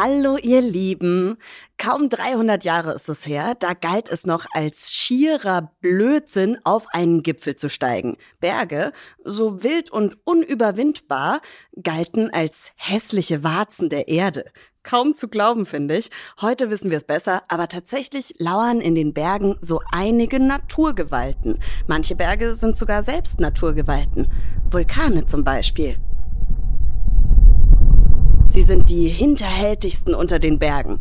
Hallo ihr Lieben. Kaum 300 Jahre ist es her, da galt es noch als schierer Blödsinn, auf einen Gipfel zu steigen. Berge, so wild und unüberwindbar, galten als hässliche Warzen der Erde. Kaum zu glauben, finde ich. Heute wissen wir es besser, aber tatsächlich lauern in den Bergen so einige Naturgewalten. Manche Berge sind sogar selbst Naturgewalten. Vulkane zum Beispiel. Sie sind die hinterhältigsten unter den Bergen.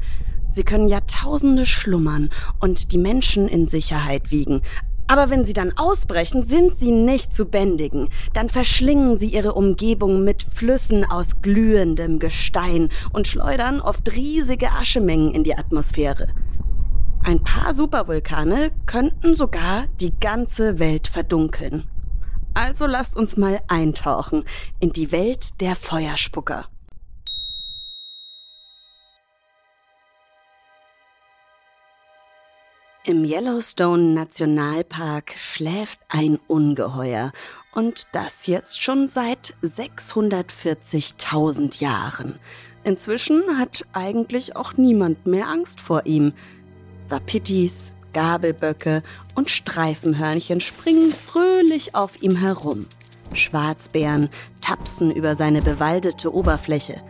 Sie können Jahrtausende schlummern und die Menschen in Sicherheit wiegen. Aber wenn sie dann ausbrechen, sind sie nicht zu bändigen. Dann verschlingen sie ihre Umgebung mit Flüssen aus glühendem Gestein und schleudern oft riesige Aschemengen in die Atmosphäre. Ein paar Supervulkane könnten sogar die ganze Welt verdunkeln. Also lasst uns mal eintauchen in die Welt der Feuerspucker. Im Yellowstone Nationalpark schläft ein Ungeheuer und das jetzt schon seit 640.000 Jahren. Inzwischen hat eigentlich auch niemand mehr Angst vor ihm. Wapitis, Gabelböcke und Streifenhörnchen springen fröhlich auf ihm herum. Schwarzbären tapsen über seine bewaldete Oberfläche.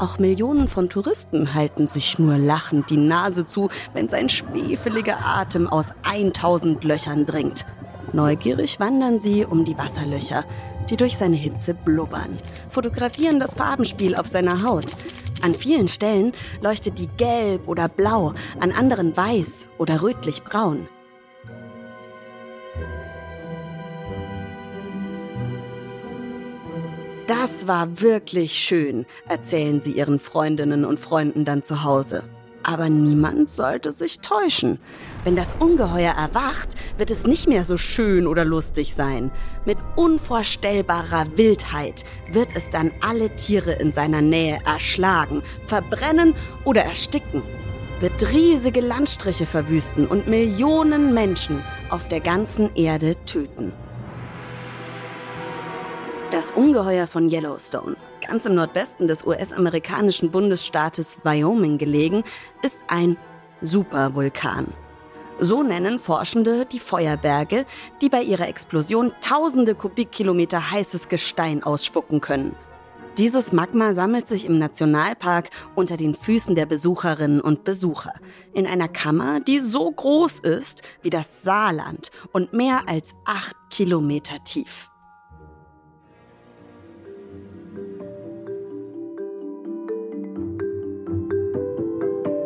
Auch Millionen von Touristen halten sich nur lachend die Nase zu, wenn sein schwefeliger Atem aus 1000 Löchern dringt. Neugierig wandern sie um die Wasserlöcher, die durch seine Hitze blubbern, fotografieren das Farbenspiel auf seiner Haut. An vielen Stellen leuchtet die gelb oder blau, an anderen weiß oder rötlich-braun. Das war wirklich schön, erzählen sie ihren Freundinnen und Freunden dann zu Hause. Aber niemand sollte sich täuschen. Wenn das Ungeheuer erwacht, wird es nicht mehr so schön oder lustig sein. Mit unvorstellbarer Wildheit wird es dann alle Tiere in seiner Nähe erschlagen, verbrennen oder ersticken. Wird riesige Landstriche verwüsten und Millionen Menschen auf der ganzen Erde töten. Das Ungeheuer von Yellowstone, ganz im Nordwesten des US-amerikanischen Bundesstaates Wyoming gelegen, ist ein Supervulkan. So nennen Forschende die Feuerberge, die bei ihrer Explosion tausende Kubikkilometer heißes Gestein ausspucken können. Dieses Magma sammelt sich im Nationalpark unter den Füßen der Besucherinnen und Besucher in einer Kammer, die so groß ist wie das Saarland und mehr als acht Kilometer tief.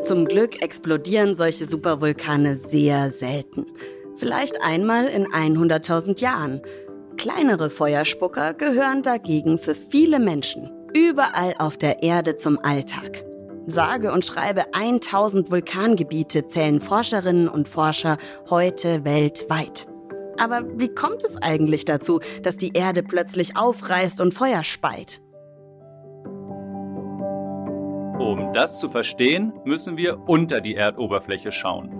Zum Glück explodieren solche Supervulkane sehr selten. Vielleicht einmal in 100.000 Jahren. Kleinere Feuerspucker gehören dagegen für viele Menschen überall auf der Erde zum Alltag. Sage und schreibe 1000 Vulkangebiete zählen Forscherinnen und Forscher heute weltweit. Aber wie kommt es eigentlich dazu, dass die Erde plötzlich aufreißt und Feuer speit? Um das zu verstehen, müssen wir unter die Erdoberfläche schauen.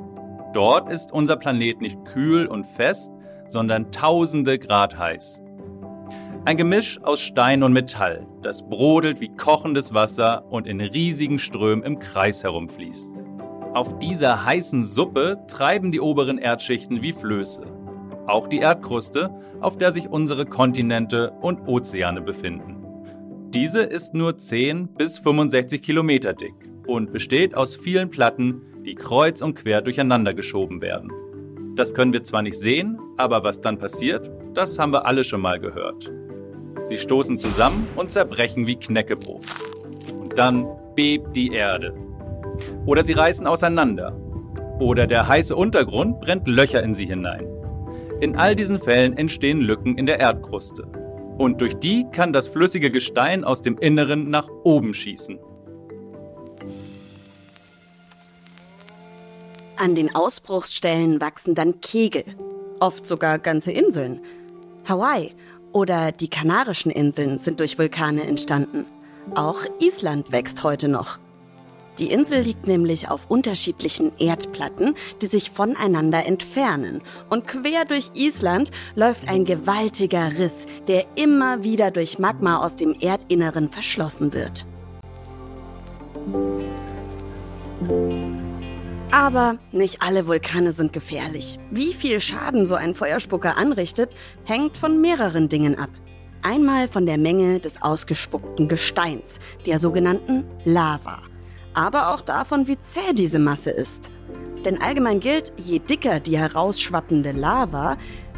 Dort ist unser Planet nicht kühl und fest, sondern tausende Grad heiß. Ein Gemisch aus Stein und Metall, das brodelt wie kochendes Wasser und in riesigen Strömen im Kreis herumfließt. Auf dieser heißen Suppe treiben die oberen Erdschichten wie Flöße. Auch die Erdkruste, auf der sich unsere Kontinente und Ozeane befinden. Diese ist nur 10 bis 65 Kilometer dick und besteht aus vielen Platten, die kreuz und quer durcheinander geschoben werden. Das können wir zwar nicht sehen, aber was dann passiert, das haben wir alle schon mal gehört. Sie stoßen zusammen und zerbrechen wie Knäckebrot. Und dann bebt die Erde. Oder sie reißen auseinander. Oder der heiße Untergrund brennt Löcher in sie hinein. In all diesen Fällen entstehen Lücken in der Erdkruste und durch die kann das flüssige Gestein aus dem Inneren nach oben schießen. An den Ausbruchsstellen wachsen dann Kegel, oft sogar ganze Inseln. Hawaii oder die Kanarischen Inseln sind durch Vulkane entstanden. Auch Island wächst heute noch. Die Insel liegt nämlich auf unterschiedlichen Erdplatten, die sich voneinander entfernen. Und quer durch Island läuft ein gewaltiger Riss, der immer wieder durch Magma aus dem Erdinneren verschlossen wird. Aber nicht alle Vulkane sind gefährlich. Wie viel Schaden so ein Feuerspucker anrichtet, hängt von mehreren Dingen ab. Einmal von der Menge des ausgespuckten Gesteins, der sogenannten Lava aber auch davon, wie zäh diese Masse ist. Denn allgemein gilt, je dicker die herausschwappende Lava,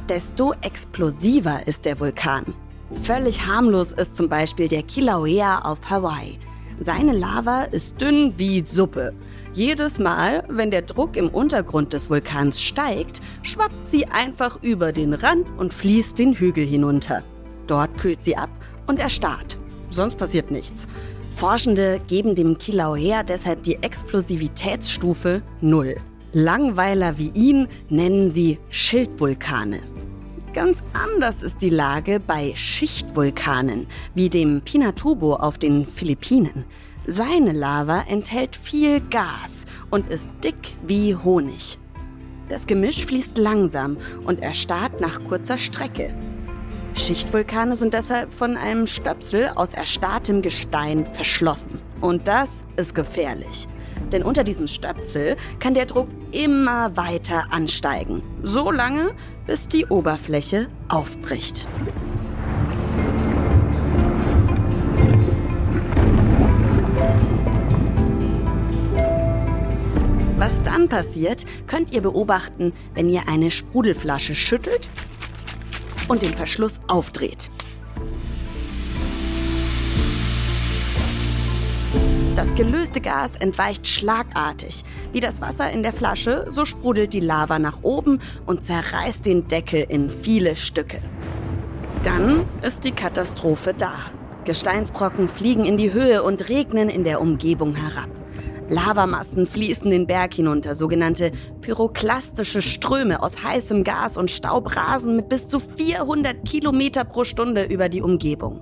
desto explosiver ist der Vulkan. Völlig harmlos ist zum Beispiel der Kilauea auf Hawaii. Seine Lava ist dünn wie Suppe. Jedes Mal, wenn der Druck im Untergrund des Vulkans steigt, schwappt sie einfach über den Rand und fließt den Hügel hinunter. Dort kühlt sie ab und erstarrt. Sonst passiert nichts. Forschende geben dem Kilauea deshalb die Explosivitätsstufe 0. Langweiler wie ihn nennen sie Schildvulkane. Ganz anders ist die Lage bei Schichtvulkanen, wie dem Pinatubo auf den Philippinen. Seine Lava enthält viel Gas und ist dick wie Honig. Das Gemisch fließt langsam und erstarrt nach kurzer Strecke. Schichtvulkane sind deshalb von einem Stöpsel aus erstarrtem Gestein verschlossen. Und das ist gefährlich. Denn unter diesem Stöpsel kann der Druck immer weiter ansteigen. So lange, bis die Oberfläche aufbricht. Was dann passiert, könnt ihr beobachten, wenn ihr eine Sprudelflasche schüttelt und den Verschluss aufdreht. Das gelöste Gas entweicht schlagartig. Wie das Wasser in der Flasche, so sprudelt die Lava nach oben und zerreißt den Deckel in viele Stücke. Dann ist die Katastrophe da. Gesteinsbrocken fliegen in die Höhe und regnen in der Umgebung herab. Lavamassen fließen den Berg hinunter, sogenannte pyroklastische Ströme aus heißem Gas und Staub rasen mit bis zu 400 Kilometer pro Stunde über die Umgebung.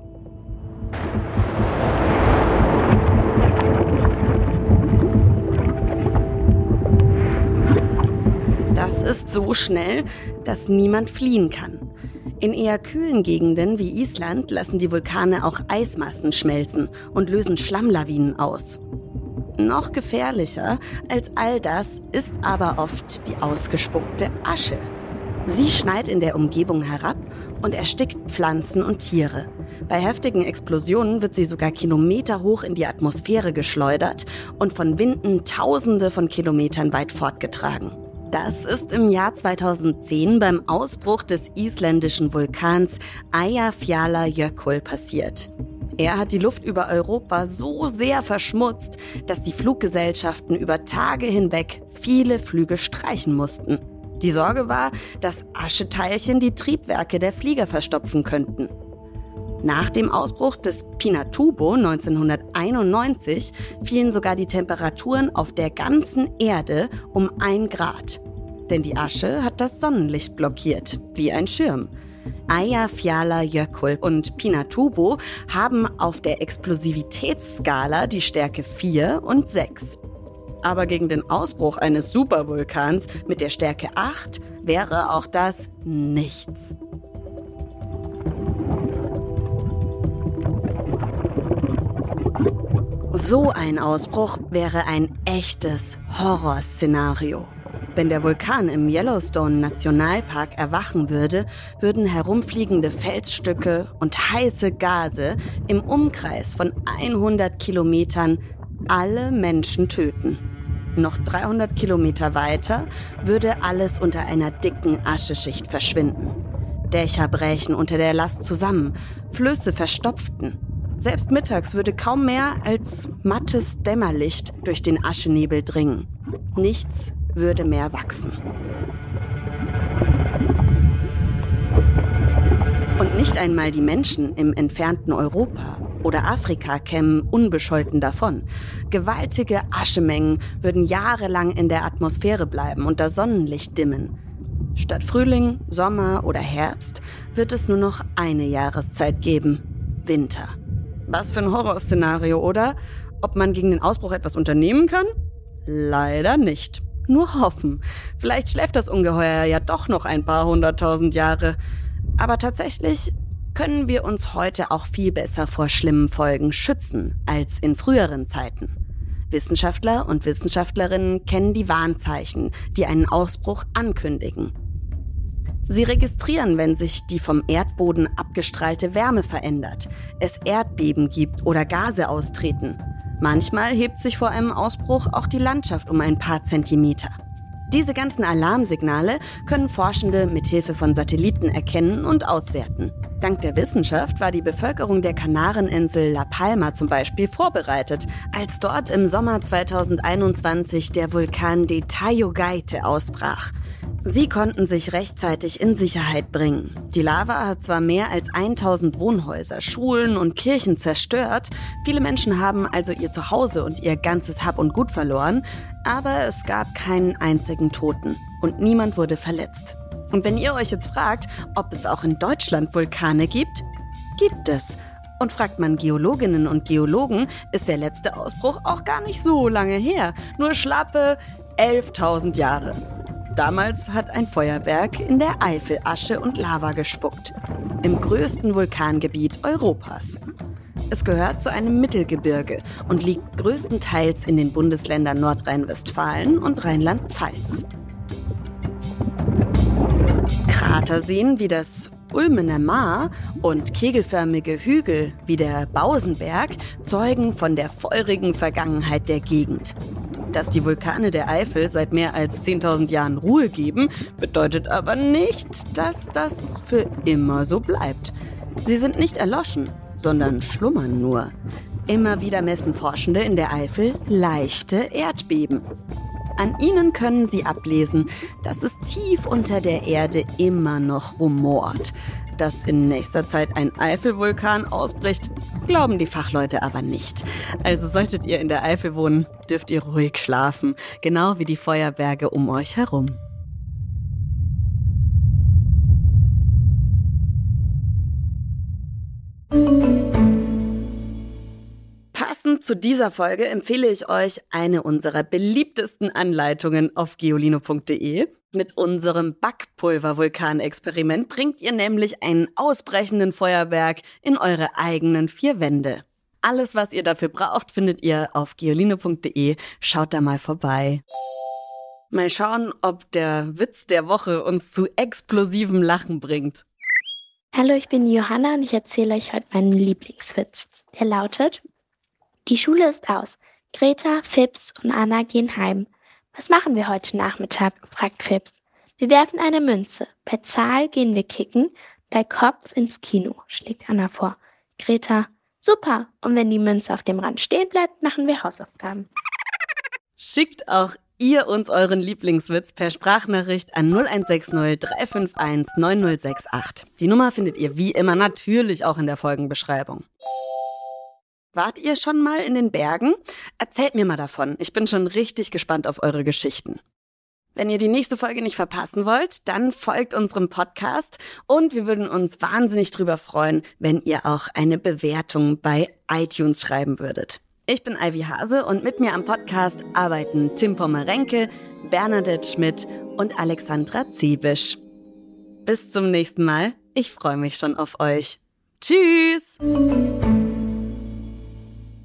Das ist so schnell, dass niemand fliehen kann. In eher kühlen Gegenden wie Island lassen die Vulkane auch Eismassen schmelzen und lösen Schlammlawinen aus. Noch gefährlicher als all das ist aber oft die ausgespuckte Asche. Sie schneit in der Umgebung herab und erstickt Pflanzen und Tiere. Bei heftigen Explosionen wird sie sogar Kilometer hoch in die Atmosphäre geschleudert und von Winden Tausende von Kilometern weit fortgetragen. Das ist im Jahr 2010 beim Ausbruch des isländischen Vulkans Eyjafjallajökull passiert. Er hat die Luft über Europa so sehr verschmutzt, dass die Fluggesellschaften über Tage hinweg viele Flüge streichen mussten. Die Sorge war, dass Ascheteilchen die Triebwerke der Flieger verstopfen könnten. Nach dem Ausbruch des Pinatubo 1991 fielen sogar die Temperaturen auf der ganzen Erde um ein Grad. Denn die Asche hat das Sonnenlicht blockiert, wie ein Schirm. Eyjafjallajökull und Pinatubo haben auf der Explosivitätsskala die Stärke 4 und 6. Aber gegen den Ausbruch eines Supervulkans mit der Stärke 8 wäre auch das nichts. So ein Ausbruch wäre ein echtes Horrorszenario. Wenn der Vulkan im Yellowstone Nationalpark erwachen würde, würden herumfliegende Felsstücke und heiße Gase im Umkreis von 100 Kilometern alle Menschen töten. Noch 300 Kilometer weiter würde alles unter einer dicken Ascheschicht verschwinden. Dächer brächen unter der Last zusammen, Flüsse verstopften. Selbst mittags würde kaum mehr als mattes Dämmerlicht durch den Aschenebel dringen. Nichts würde mehr wachsen. Und nicht einmal die Menschen im entfernten Europa, oder Afrika kämen unbescholten davon. Gewaltige Aschemengen würden jahrelang in der Atmosphäre bleiben und das Sonnenlicht dimmen. Statt Frühling, Sommer oder Herbst wird es nur noch eine Jahreszeit geben. Winter. Was für ein Horrorszenario, oder? Ob man gegen den Ausbruch etwas unternehmen kann? Leider nicht. Nur hoffen. Vielleicht schläft das Ungeheuer ja doch noch ein paar hunderttausend Jahre. Aber tatsächlich können wir uns heute auch viel besser vor schlimmen Folgen schützen als in früheren Zeiten. Wissenschaftler und Wissenschaftlerinnen kennen die Warnzeichen, die einen Ausbruch ankündigen. Sie registrieren, wenn sich die vom Erdboden abgestrahlte Wärme verändert, es Erdbeben gibt oder Gase austreten. Manchmal hebt sich vor einem Ausbruch auch die Landschaft um ein paar Zentimeter. Diese ganzen Alarmsignale können Forschende mit Hilfe von Satelliten erkennen und auswerten. Dank der Wissenschaft war die Bevölkerung der Kanareninsel La Palma zum Beispiel vorbereitet, als dort im Sommer 2021 der Vulkan de Tayogaite ausbrach. Sie konnten sich rechtzeitig in Sicherheit bringen. Die Lava hat zwar mehr als 1000 Wohnhäuser, Schulen und Kirchen zerstört, viele Menschen haben also ihr Zuhause und ihr ganzes Hab und Gut verloren, aber es gab keinen einzigen Toten und niemand wurde verletzt. Und wenn ihr euch jetzt fragt, ob es auch in Deutschland Vulkane gibt, gibt es. Und fragt man Geologinnen und Geologen, ist der letzte Ausbruch auch gar nicht so lange her. Nur schlappe 11.000 Jahre. Damals hat ein Feuerwerk in der Eifel Asche und Lava gespuckt. Im größten Vulkangebiet Europas. Es gehört zu einem Mittelgebirge und liegt größtenteils in den Bundesländern Nordrhein-Westfalen und Rheinland-Pfalz. Kraterseen wie das Ulmener Maar und kegelförmige Hügel wie der Bausenberg zeugen von der feurigen Vergangenheit der Gegend. Dass die Vulkane der Eifel seit mehr als 10.000 Jahren Ruhe geben, bedeutet aber nicht, dass das für immer so bleibt. Sie sind nicht erloschen, sondern schlummern nur. Immer wieder messen Forschende in der Eifel leichte Erdbeben. An ihnen können sie ablesen, dass es tief unter der Erde immer noch rumort. Dass in nächster Zeit ein Eifelvulkan ausbricht, glauben die Fachleute aber nicht. Also solltet ihr in der Eifel wohnen, dürft ihr ruhig schlafen, genau wie die Feuerberge um euch herum. Passend zu dieser Folge empfehle ich euch eine unserer beliebtesten Anleitungen auf geolino.de. Mit unserem Backpulver-Vulkanexperiment bringt ihr nämlich einen ausbrechenden Feuerwerk in eure eigenen vier Wände. Alles, was ihr dafür braucht, findet ihr auf geolino.de. Schaut da mal vorbei. Mal schauen, ob der Witz der Woche uns zu explosivem Lachen bringt. Hallo, ich bin Johanna und ich erzähle euch heute meinen Lieblingswitz. Der lautet, die Schule ist aus. Greta, Fips und Anna gehen heim. Was machen wir heute Nachmittag? fragt Phipps. Wir werfen eine Münze. Bei Zahl gehen wir kicken, bei Kopf ins Kino, schlägt Anna vor. Greta, super. Und wenn die Münze auf dem Rand stehen bleibt, machen wir Hausaufgaben. Schickt auch ihr uns euren Lieblingswitz per Sprachnachricht an 0160 351 9068. Die Nummer findet ihr wie immer natürlich auch in der Folgenbeschreibung. Wart ihr schon mal in den Bergen? Erzählt mir mal davon. Ich bin schon richtig gespannt auf eure Geschichten. Wenn ihr die nächste Folge nicht verpassen wollt, dann folgt unserem Podcast und wir würden uns wahnsinnig drüber freuen, wenn ihr auch eine Bewertung bei iTunes schreiben würdet. Ich bin Ivy Hase und mit mir am Podcast arbeiten Tim Pommerenke, Bernadette Schmidt und Alexandra Ziebisch. Bis zum nächsten Mal. Ich freue mich schon auf euch. Tschüss!